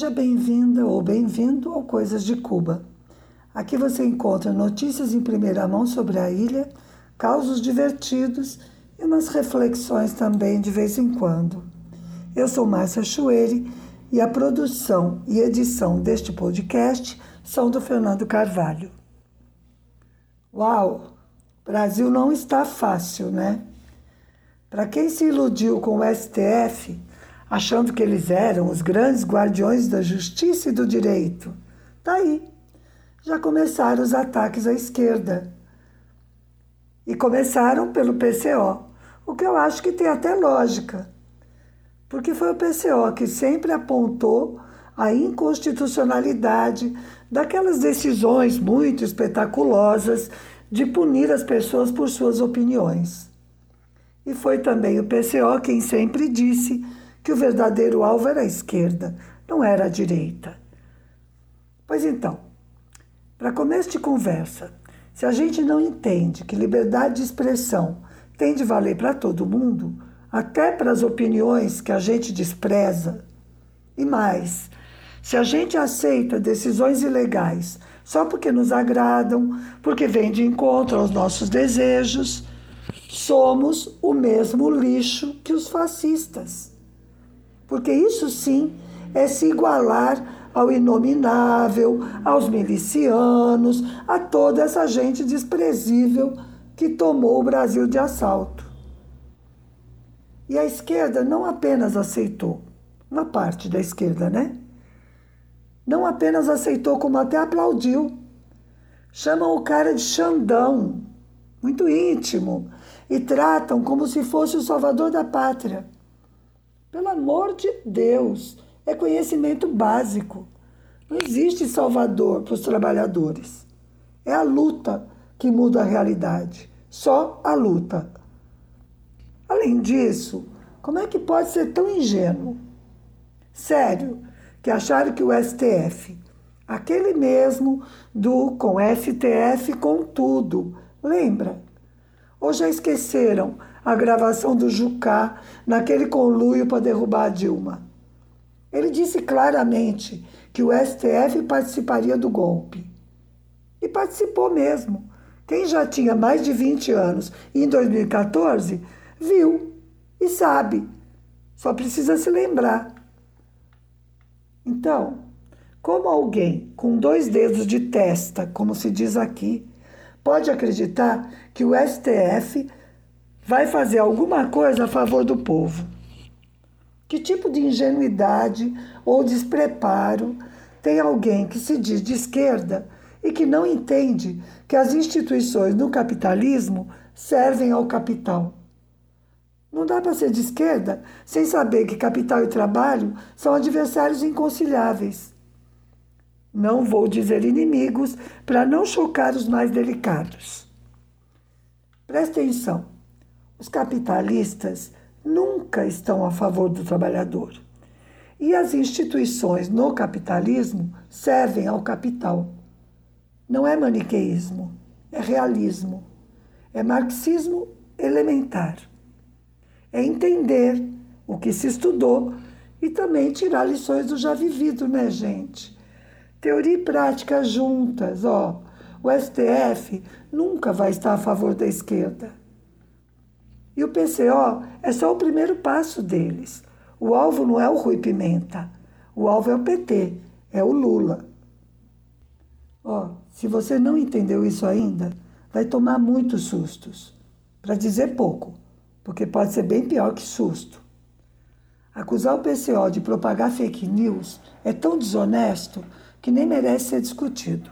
Seja bem-vinda ou bem-vindo ao Coisas de Cuba. Aqui você encontra notícias em primeira mão sobre a ilha, causos divertidos e umas reflexões também de vez em quando. Eu sou Márcia Chueri e a produção e edição deste podcast são do Fernando Carvalho. Uau! Brasil não está fácil, né? Para quem se iludiu com o STF, achando que eles eram os grandes guardiões da justiça e do direito, tá aí. Já começaram os ataques à esquerda. E começaram pelo PCO, o que eu acho que tem até lógica. Porque foi o PCO que sempre apontou a inconstitucionalidade daquelas decisões muito espetaculosas de punir as pessoas por suas opiniões. E foi também o PCO quem sempre disse que o verdadeiro alvo era a esquerda, não era a direita. Pois então, para começo de conversa, se a gente não entende que liberdade de expressão tem de valer para todo mundo, até para as opiniões que a gente despreza, e mais, se a gente aceita decisões ilegais só porque nos agradam, porque vêm de encontro aos nossos desejos, somos o mesmo lixo que os fascistas. Porque isso sim é se igualar ao inominável, aos milicianos, a toda essa gente desprezível que tomou o Brasil de assalto. E a esquerda não apenas aceitou, uma parte da esquerda, né? não apenas aceitou, como até aplaudiu. Chamam o cara de Xandão, muito íntimo, e tratam como se fosse o salvador da pátria. Pelo amor de Deus, é conhecimento básico. Não existe salvador para os trabalhadores. É a luta que muda a realidade. Só a luta. Além disso, como é que pode ser tão ingênuo? Sério, que acharam que o STF, aquele mesmo do com STF com tudo, lembra? Ou já esqueceram a gravação do Jucá naquele conluio para derrubar a Dilma? Ele disse claramente que o STF participaria do golpe. E participou mesmo. Quem já tinha mais de 20 anos em 2014 viu e sabe. Só precisa se lembrar. Então, como alguém com dois dedos de testa, como se diz aqui, pode acreditar que o STF vai fazer alguma coisa a favor do povo? Que tipo de ingenuidade ou despreparo tem alguém que se diz de esquerda e que não entende que as instituições no capitalismo servem ao capital? Não dá para ser de esquerda sem saber que capital e trabalho são adversários inconciliáveis. Não vou dizer inimigos para não chocar os mais delicados. Preste atenção: os capitalistas nunca estão a favor do trabalhador. E as instituições no capitalismo servem ao capital. Não é maniqueísmo, é realismo. É marxismo elementar é entender o que se estudou e também tirar lições do já vivido, né, gente? Teoria e prática juntas, ó. O STF nunca vai estar a favor da esquerda. E o PCO é só o primeiro passo deles. O alvo não é o Rui Pimenta. O alvo é o PT, é o Lula. Ó, se você não entendeu isso ainda, vai tomar muitos sustos. Para dizer pouco porque pode ser bem pior que susto. Acusar o PCO de propagar fake news é tão desonesto que nem merece ser discutido.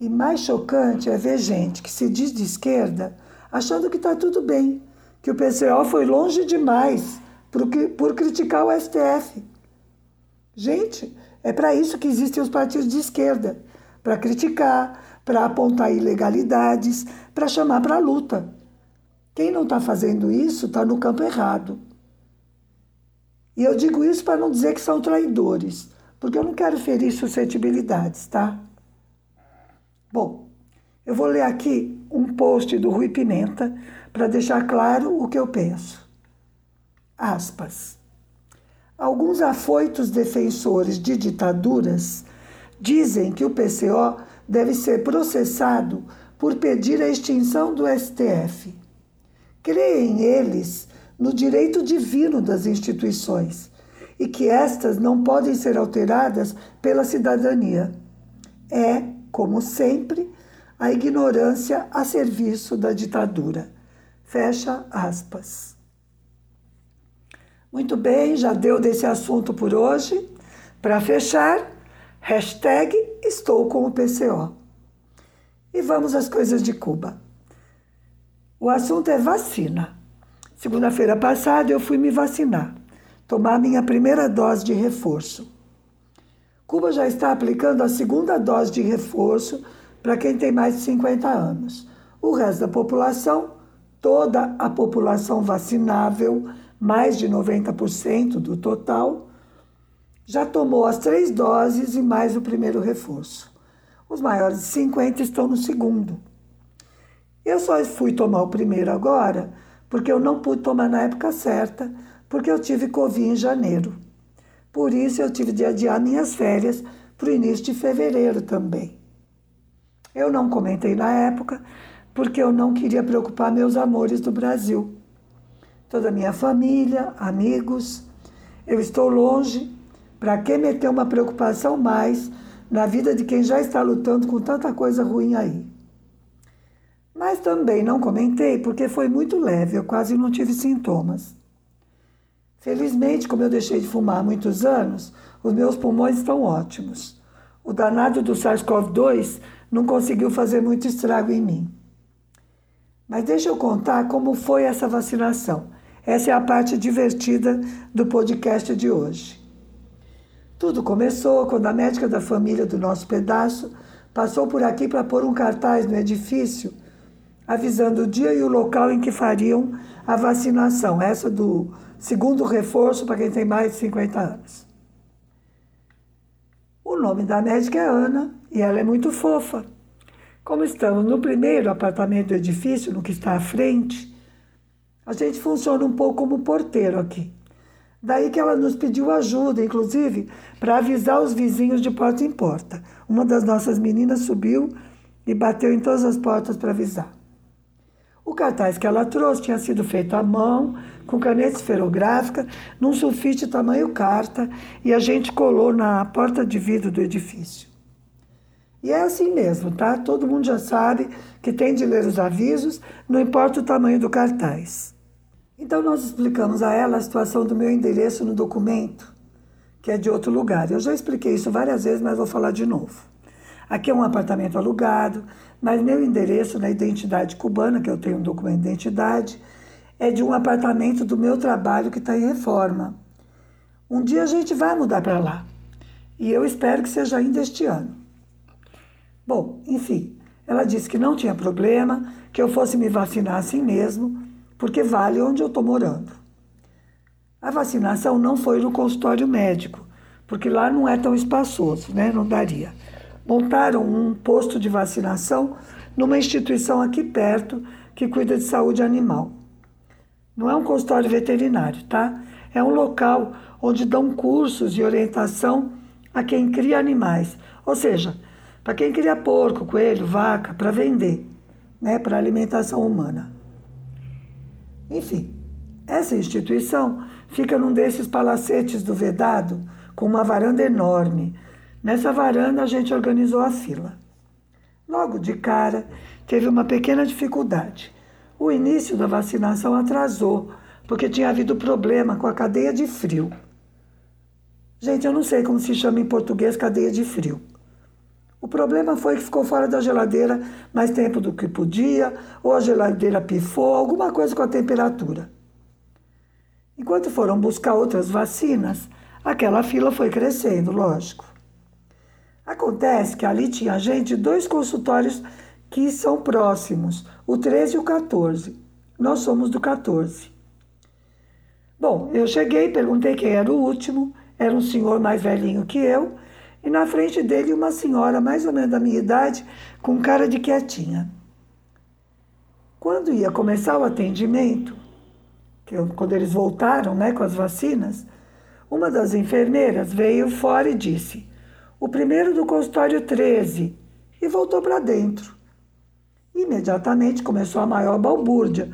E mais chocante é ver gente que se diz de esquerda achando que está tudo bem, que o PCO foi longe demais por, por criticar o STF. Gente, é para isso que existem os partidos de esquerda para criticar, para apontar ilegalidades, para chamar para a luta. Quem não está fazendo isso está no campo errado. E eu digo isso para não dizer que são traidores, porque eu não quero ferir suscetibilidades, tá? Bom, eu vou ler aqui um post do Rui Pimenta para deixar claro o que eu penso. Aspas. Alguns afoitos defensores de ditaduras dizem que o PCO deve ser processado por pedir a extinção do STF. Creem eles no direito divino das instituições e que estas não podem ser alteradas pela cidadania. É, como sempre, a ignorância a serviço da ditadura. Fecha aspas. Muito bem, já deu desse assunto por hoje. Para fechar, hashtag estou com o PCO. E vamos às coisas de Cuba. O assunto é vacina. Segunda-feira passada eu fui me vacinar, tomar minha primeira dose de reforço. Cuba já está aplicando a segunda dose de reforço para quem tem mais de 50 anos. O resto da população, toda a população vacinável, mais de 90% do total, já tomou as três doses e mais o primeiro reforço. Os maiores de 50 estão no segundo. Eu só fui tomar o primeiro agora porque eu não pude tomar na época certa, porque eu tive Covid em janeiro. Por isso eu tive de adiar minhas férias para o início de fevereiro também. Eu não comentei na época porque eu não queria preocupar meus amores do Brasil. Toda a minha família, amigos, eu estou longe. Para que meter uma preocupação mais na vida de quem já está lutando com tanta coisa ruim aí. Mas também não comentei porque foi muito leve, eu quase não tive sintomas. Felizmente, como eu deixei de fumar há muitos anos, os meus pulmões estão ótimos. O danado do SARS-CoV-2 não conseguiu fazer muito estrago em mim. Mas deixa eu contar como foi essa vacinação. Essa é a parte divertida do podcast de hoje. Tudo começou quando a médica da família do nosso pedaço passou por aqui para pôr um cartaz no edifício avisando o dia e o local em que fariam a vacinação, essa do segundo reforço para quem tem mais de 50 anos. O nome da médica é Ana e ela é muito fofa. Como estamos no primeiro apartamento do edifício, no que está à frente, a gente funciona um pouco como porteiro aqui. Daí que ela nos pediu ajuda, inclusive, para avisar os vizinhos de porta em porta. Uma das nossas meninas subiu e bateu em todas as portas para avisar. O cartaz que ela trouxe tinha sido feito à mão, com caneta esferográfica, num sulfite tamanho carta, e a gente colou na porta de vidro do edifício. E é assim mesmo, tá? Todo mundo já sabe que tem de ler os avisos, não importa o tamanho do cartaz. Então, nós explicamos a ela a situação do meu endereço no documento, que é de outro lugar. Eu já expliquei isso várias vezes, mas vou falar de novo. Aqui é um apartamento alugado, mas meu endereço na identidade cubana, que eu tenho um documento de identidade, é de um apartamento do meu trabalho que está em reforma. Um dia a gente vai mudar para lá. E eu espero que seja ainda este ano. Bom, enfim, ela disse que não tinha problema, que eu fosse me vacinar assim mesmo porque vale onde eu estou morando. A vacinação não foi no consultório médico, porque lá não é tão espaçoso, né? Não daria. Montaram um posto de vacinação numa instituição aqui perto que cuida de saúde animal. Não é um consultório veterinário, tá? É um local onde dão cursos de orientação a quem cria animais, ou seja, para quem cria porco, coelho, vaca, para vender, né, para alimentação humana. Enfim, essa instituição fica num desses palacetes do Vedado, com uma varanda enorme. Nessa varanda a gente organizou a fila. Logo de cara, teve uma pequena dificuldade. O início da vacinação atrasou, porque tinha havido problema com a cadeia de frio. Gente, eu não sei como se chama em português cadeia de frio. O problema foi que ficou fora da geladeira mais tempo do que podia, ou a geladeira pifou, alguma coisa com a temperatura. Enquanto foram buscar outras vacinas, aquela fila foi crescendo, lógico. Acontece que ali tinha gente dois consultórios que são próximos, o 13 e o 14. Nós somos do 14. Bom, eu cheguei, perguntei quem era o último, era um senhor mais velhinho que eu, e na frente dele uma senhora mais ou menos da minha idade, com cara de quietinha. Quando ia começar o atendimento, eu, quando eles voltaram né, com as vacinas, Uma das enfermeiras veio fora e disse: O primeiro do consultório 13, e voltou para dentro. Imediatamente começou a maior balbúrdia,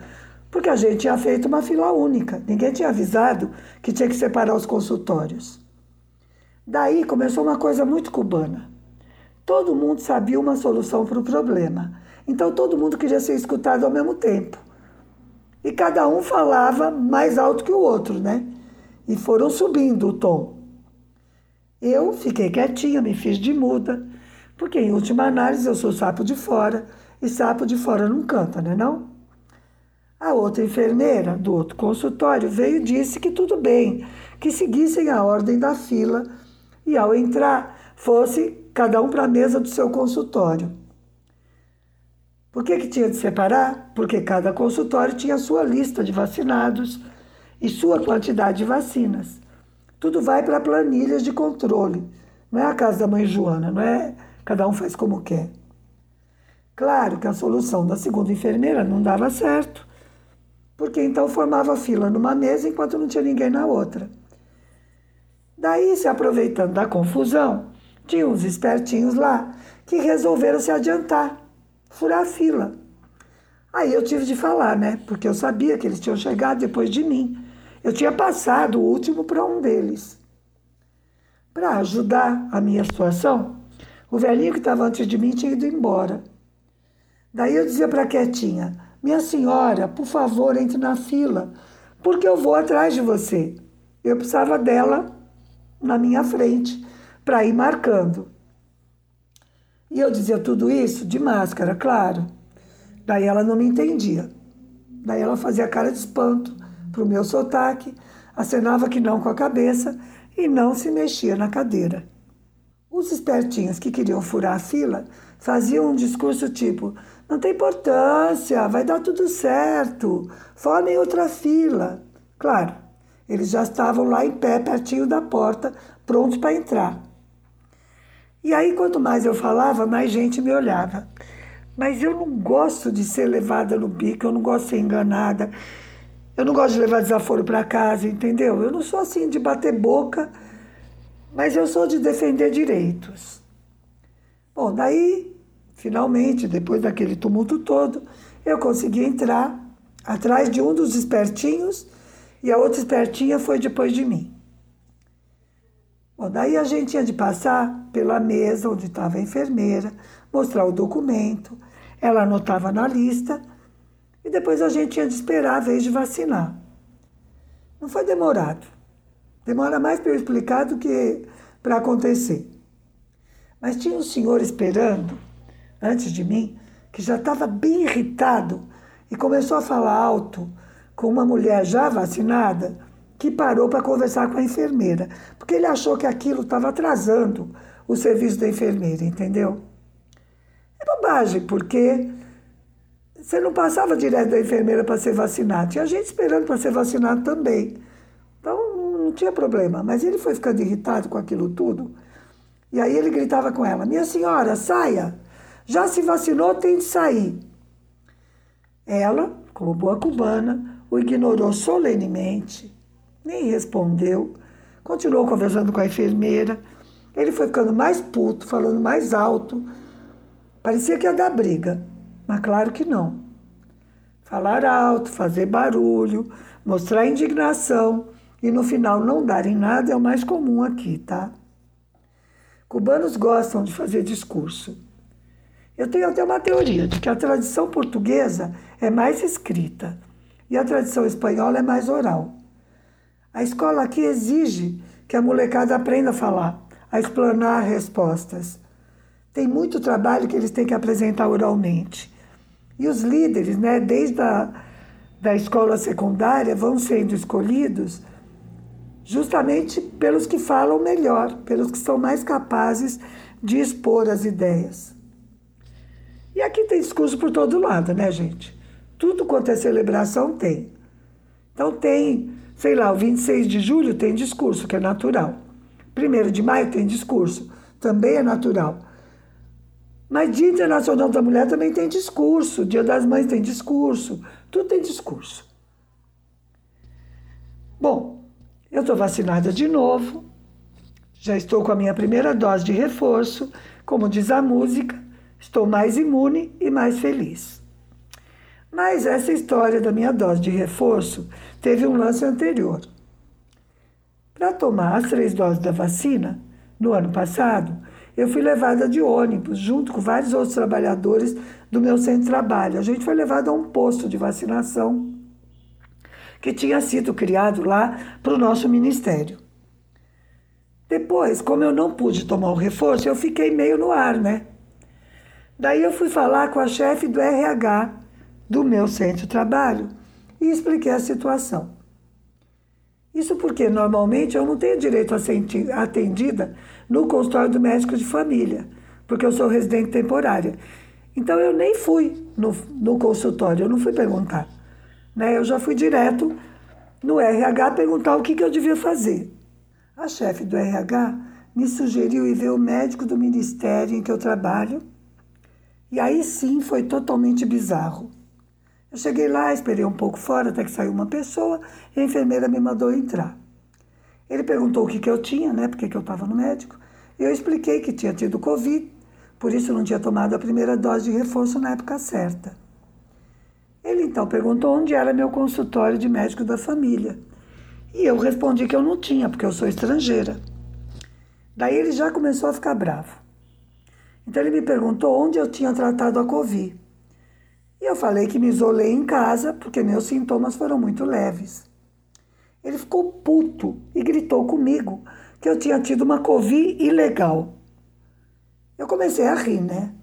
porque a gente tinha feito uma fila única, ninguém tinha avisado que tinha que separar os consultórios. Daí começou uma coisa muito cubana. Todo mundo sabia uma solução para o problema, então todo mundo queria ser escutado ao mesmo tempo. E cada um falava mais alto que o outro, né? E foram subindo o tom. Eu fiquei quietinha, me fiz de muda, porque em última análise eu sou sapo de fora e sapo de fora não canta, né não? A outra enfermeira do outro consultório veio e disse que tudo bem, que seguissem a ordem da fila e ao entrar fosse cada um para a mesa do seu consultório. Por que, que tinha de separar? Porque cada consultório tinha sua lista de vacinados e sua quantidade de vacinas. Tudo vai para planilhas de controle. Não é a casa da mãe Joana, não é cada um faz como quer. Claro que a solução da segunda enfermeira não dava certo, porque então formava fila numa mesa enquanto não tinha ninguém na outra. Daí, se aproveitando da confusão, tinha uns espertinhos lá que resolveram se adiantar, furar a fila. Aí eu tive de falar, né? Porque eu sabia que eles tinham chegado depois de mim. Eu tinha passado o último para um deles. Para ajudar a minha situação, o velhinho que estava antes de mim tinha ido embora. Daí eu dizia para a quietinha: Minha senhora, por favor, entre na fila, porque eu vou atrás de você. Eu precisava dela na minha frente para ir marcando. E eu dizia tudo isso de máscara, claro. Daí ela não me entendia. Daí ela fazia cara de espanto para o meu sotaque, acenava que não com a cabeça e não se mexia na cadeira. Os espertinhos que queriam furar a fila faziam um discurso tipo: não tem importância, vai dar tudo certo. Formem outra fila. Claro, eles já estavam lá em pé, pertinho da porta, prontos para entrar. E aí, quanto mais eu falava, mais gente me olhava. Mas eu não gosto de ser levada no bico, eu não gosto de ser enganada, eu não gosto de levar desaforo para casa, entendeu? Eu não sou assim de bater boca, mas eu sou de defender direitos. Bom, daí Finalmente, depois daquele tumulto todo, eu consegui entrar atrás de um dos espertinhos e a outra espertinha foi depois de mim. Bom, daí a gente tinha de passar pela mesa onde estava a enfermeira, mostrar o documento, ela anotava na lista e depois a gente tinha de esperar a vez de vacinar. Não foi demorado. Demora mais para eu explicar do que para acontecer. Mas tinha um senhor esperando antes de mim, que já estava bem irritado e começou a falar alto com uma mulher já vacinada que parou para conversar com a enfermeira, porque ele achou que aquilo estava atrasando o serviço da enfermeira, entendeu? É bobagem, porque você não passava direto da enfermeira para ser vacinado, tinha gente esperando para ser vacinado também. Então não tinha problema, mas ele foi ficando irritado com aquilo tudo. E aí ele gritava com ela: Minha senhora, saia! Já se vacinou, tem de sair. Ela, como boa cubana, o ignorou solenemente, nem respondeu, continuou conversando com a enfermeira. Ele foi ficando mais puto, falando mais alto. Parecia que ia dar briga, mas claro que não. Falar alto, fazer barulho, mostrar indignação e no final não darem nada é o mais comum aqui, tá? Cubanos gostam de fazer discurso. Eu tenho até uma teoria de que a tradição portuguesa é mais escrita e a tradição espanhola é mais oral. A escola aqui exige que a molecada aprenda a falar, a explanar respostas. Tem muito trabalho que eles têm que apresentar oralmente. E os líderes, né, desde a da escola secundária, vão sendo escolhidos justamente pelos que falam melhor, pelos que são mais capazes de expor as ideias. E aqui tem discurso por todo lado, né, gente? Tudo quanto é celebração tem. Então tem, sei lá, o 26 de julho tem discurso, que é natural. 1 de maio tem discurso, também é natural. Mas Dia Internacional da Mulher também tem discurso, Dia das Mães tem discurso, tudo tem discurso. Bom, Eu estou vacinada de novo, já estou com a minha primeira dose de reforço, como diz a música, estou mais imune e mais feliz. Mas essa história da minha dose de reforço teve um lance anterior. Para tomar as três doses da vacina, no ano passado, eu fui levada de ônibus, junto com vários outros trabalhadores do meu centro de trabalho. A gente foi levada a um posto de vacinação que tinha sido criado lá para o nosso ministério. Depois, como eu não pude tomar o reforço, eu fiquei meio no ar, né? Daí eu fui falar com a chefe do RH do meu centro de trabalho e expliquei a situação. Isso porque normalmente eu não tenho direito a ser atendida no consultório do médico de família, porque eu sou residente temporária. Então eu nem fui no, no consultório, eu não fui perguntar. Né? Eu já fui direto no RH perguntar o que, que eu devia fazer. A chefe do RH me sugeriu ir ver o médico do ministério em que eu trabalho. E aí sim foi totalmente bizarro. Eu cheguei lá, esperei um pouco fora até que saiu uma pessoa e a enfermeira me mandou entrar. Ele perguntou o que, que eu tinha, né? Porque que eu estava no médico. E eu expliquei que tinha tido Covid, por isso não tinha tomado a primeira dose de reforço na época certa. Ele então perguntou onde era meu consultório de médico da família. E eu respondi que eu não tinha, porque eu sou estrangeira. Daí ele já começou a ficar bravo. Então ele me perguntou onde eu tinha tratado a Covid. E eu falei que me isolei em casa porque meus sintomas foram muito leves. Ele ficou puto e gritou comigo que eu tinha tido uma Covid ilegal. Eu comecei a rir, né?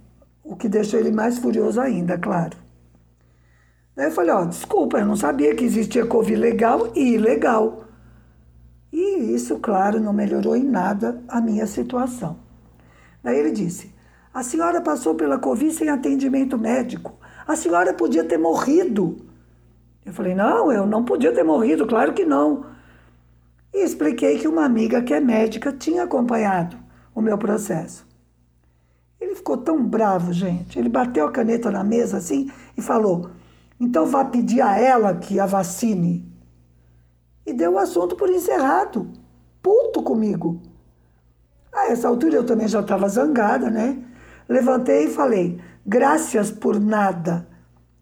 O que deixou ele mais furioso ainda, claro. Daí eu falei, ó, oh, desculpa, eu não sabia que existia Covid legal e ilegal. E isso, claro, não melhorou em nada a minha situação. Daí ele disse, a senhora passou pela Covid sem atendimento médico. A senhora podia ter morrido. Eu falei: Não, eu não podia ter morrido, claro que não. E expliquei que uma amiga que é médica tinha acompanhado o meu processo. Ele ficou tão bravo, gente. Ele bateu a caneta na mesa assim e falou: Então vá pedir a ela que a vacine. E deu o assunto por encerrado. Puto comigo. A essa altura eu também já estava zangada, né? Levantei e falei: Graças por nada.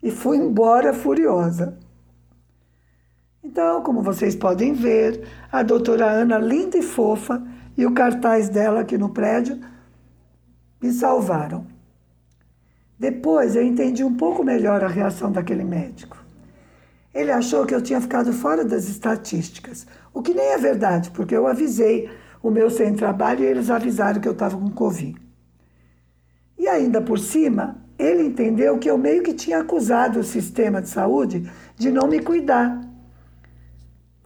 E fui embora furiosa. Então, como vocês podem ver, a doutora Ana, linda e fofa, e o cartaz dela aqui no prédio me salvaram. Depois eu entendi um pouco melhor a reação daquele médico. Ele achou que eu tinha ficado fora das estatísticas, o que nem é verdade, porque eu avisei o meu sem trabalho e eles avisaram que eu estava com Covid. E ainda por cima, ele entendeu que eu meio que tinha acusado o sistema de saúde de não me cuidar.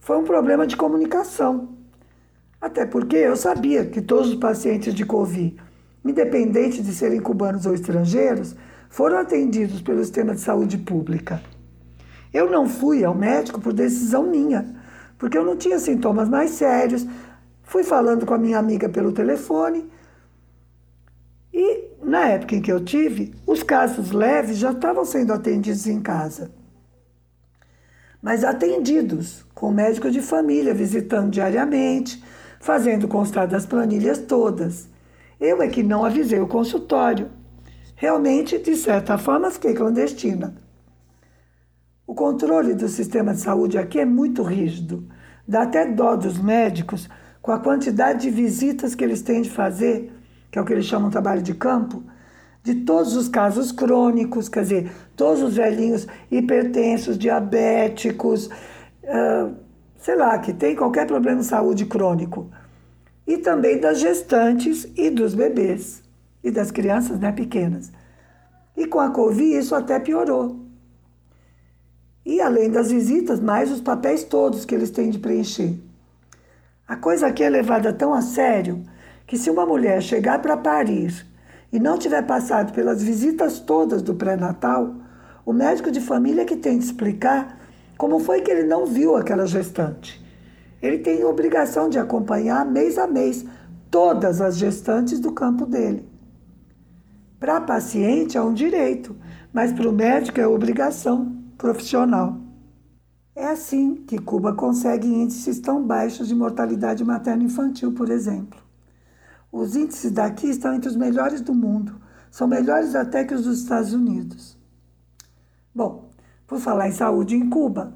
Foi um problema de comunicação. Até porque eu sabia que todos os pacientes de Covid, independente de serem cubanos ou estrangeiros, foram atendidos pelo sistema de saúde pública. Eu não fui ao médico por decisão minha, porque eu não tinha sintomas mais sérios. Fui falando com a minha amiga pelo telefone e na época em que eu tive, os casos leves já estavam sendo atendidos em casa. Mas atendidos com médico de família, visitando diariamente, fazendo constar das planilhas todas. Eu é que não avisei o consultório. Realmente, de certa forma, fiquei clandestina. O controle do sistema de saúde aqui é muito rígido. Dá até dó dos médicos com a quantidade de visitas que eles têm de fazer que é o que eles chamam de trabalho de campo, de todos os casos crônicos, quer dizer, todos os velhinhos hipertensos, diabéticos, uh, sei lá, que tem qualquer problema de saúde crônico. E também das gestantes e dos bebês, e das crianças né, pequenas. E com a Covid isso até piorou. E além das visitas, mais os papéis todos que eles têm de preencher. A coisa aqui é levada tão a sério que se uma mulher chegar para parir e não tiver passado pelas visitas todas do pré-natal, o médico de família que tem de explicar como foi que ele não viu aquela gestante. Ele tem obrigação de acompanhar mês a mês todas as gestantes do campo dele. Para a paciente é um direito, mas para o médico é obrigação profissional. É assim que Cuba consegue índices tão baixos de mortalidade materno-infantil, por exemplo. Os índices daqui estão entre os melhores do mundo, são melhores até que os dos Estados Unidos. Bom, por falar em saúde em Cuba,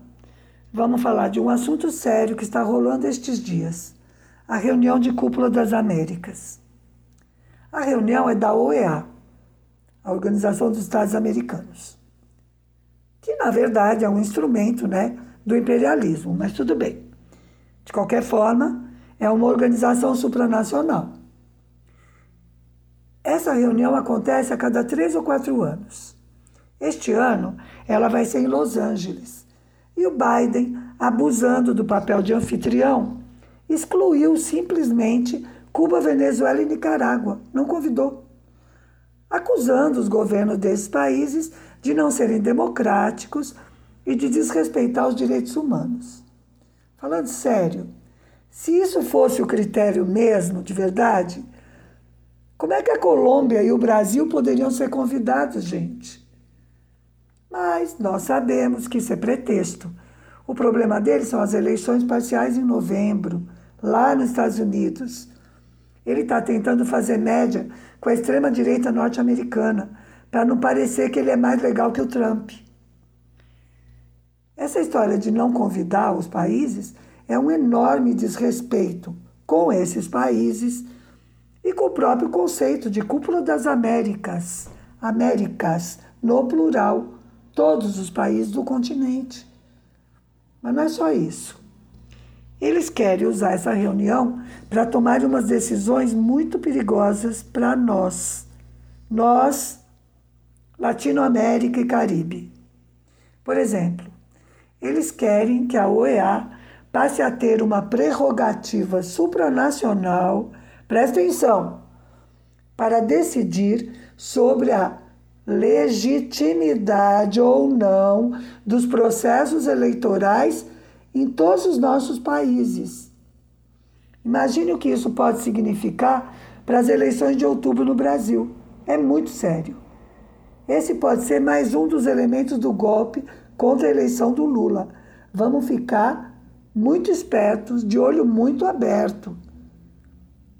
vamos falar de um assunto sério que está rolando estes dias: a reunião de cúpula das Américas. A reunião é da OEA, a Organização dos Estados Americanos, que na verdade é um instrumento, né? do imperialismo, mas tudo bem. De qualquer forma, é uma organização supranacional. Essa reunião acontece a cada três ou quatro anos. Este ano, ela vai ser em Los Angeles. E o Biden, abusando do papel de anfitrião, excluiu simplesmente Cuba, Venezuela e Nicarágua. Não convidou. Acusando os governos desses países de não serem democráticos e de desrespeitar os direitos humanos. Falando sério, se isso fosse o critério mesmo, de verdade, como é que a Colômbia e o Brasil poderiam ser convidados, gente? Mas nós sabemos que isso é pretexto. O problema deles são as eleições parciais em novembro, lá nos Estados Unidos. Ele está tentando fazer média com a extrema-direita norte-americana, para não parecer que ele é mais legal que o Trump. Essa história de não convidar os países é um enorme desrespeito com esses países e com o próprio conceito de cúpula das Américas, Américas no plural, todos os países do continente. Mas não é só isso. Eles querem usar essa reunião para tomar umas decisões muito perigosas para nós, nós, Latinoamérica e Caribe. Por exemplo, eles querem que a OEA passe a ter uma prerrogativa supranacional, presta atenção, para decidir sobre a legitimidade ou não dos processos eleitorais em todos os nossos países. Imagine o que isso pode significar para as eleições de outubro no Brasil. É muito sério. Esse pode ser mais um dos elementos do golpe contra a eleição do Lula. Vamos ficar muito espertos, de olho muito aberto.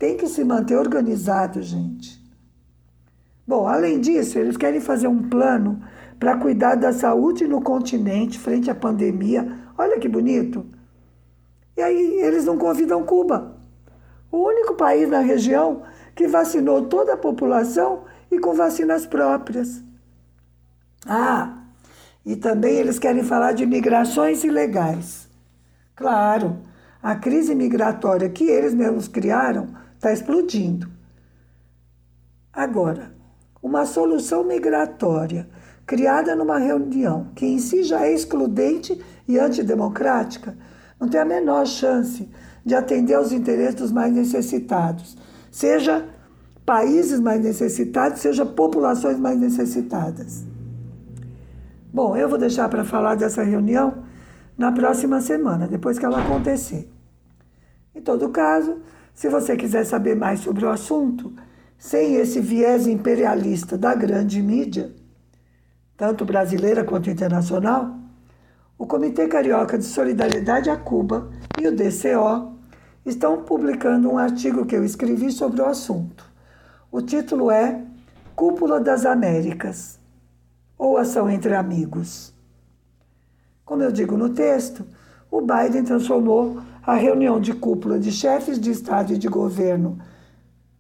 Tem que se manter organizado, gente. Bom, além disso, eles querem fazer um plano para cuidar da saúde no continente frente à pandemia. Olha que bonito. E aí eles não convidam Cuba. O único país na região que vacinou toda a população e com vacinas próprias. Ah, e também eles querem falar de migrações ilegais. Claro, a crise migratória que eles mesmos criaram está explodindo. Agora, uma solução migratória criada numa reunião que em si já é excludente e antidemocrática não tem a menor chance de atender aos interesses dos mais necessitados, seja países mais necessitados, seja populações mais necessitadas. Bom, eu vou deixar para falar dessa reunião na próxima semana, depois que ela acontecer. Em todo caso, se você quiser saber mais sobre o assunto, sem esse viés imperialista da grande mídia, tanto brasileira quanto internacional, o Comitê Carioca de Solidariedade a Cuba e o DCO estão publicando um artigo que eu escrevi sobre o assunto. O título é Cúpula das Américas ou ação entre amigos. Como eu digo no texto, o Biden transformou a reunião de cúpula de chefes de Estado e de governo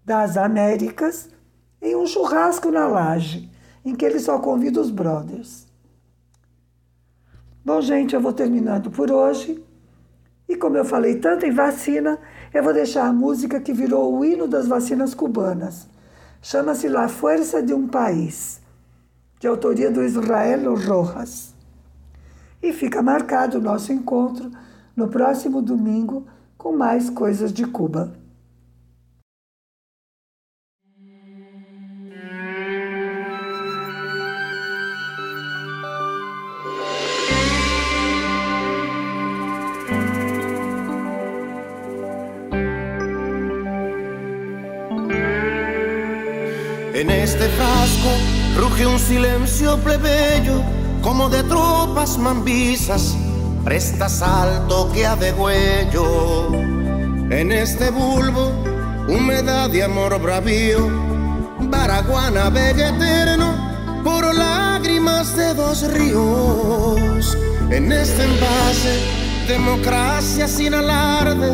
das Américas em um churrasco na laje, em que ele só convida os brothers. Bom, gente, eu vou terminando por hoje. E como eu falei tanto em vacina, eu vou deixar a música que virou o hino das vacinas cubanas. Chama-se La Fuerza de um País de autoria do Israel Rojas. E fica marcado o nosso encontro no próximo domingo com mais coisas de Cuba. En este frasco Ruge un silencio plebeyo como de tropas mambisas presta salto que ha de huello. En este bulbo, humedad de amor bravío, Baraguana bella eterno, por lágrimas de dos ríos. En este envase, democracia sin alarde,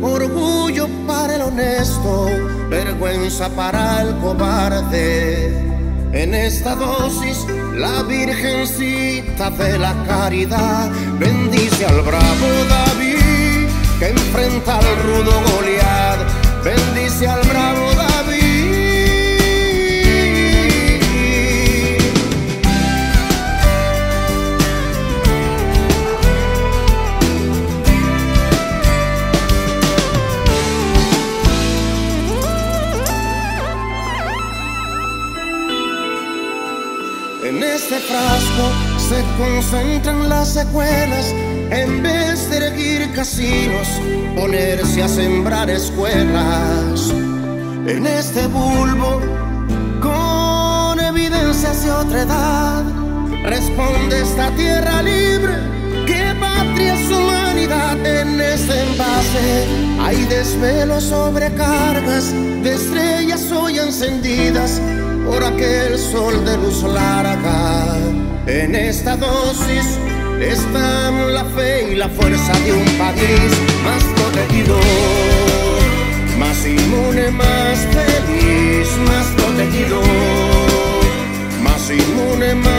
orgullo para el honesto, vergüenza para el cobarde. En esta dosis, la Virgencita de la Caridad bendice al bravo David que enfrenta al rudo Goliat. Bendice al bravo David. En este frasco se concentran las secuelas. En vez de erguir casinos, ponerse a sembrar escuelas. En este bulbo, con evidencias de otra edad, responde esta tierra libre. ¿Qué patria es humanidad en este envase? Hay desvelos sobre cargas de estrellas hoy encendidas por aquel sol de luz larga. En esta dosis están la fe y la fuerza de un país más protegido, más inmune, más feliz, más protegido, más inmune, más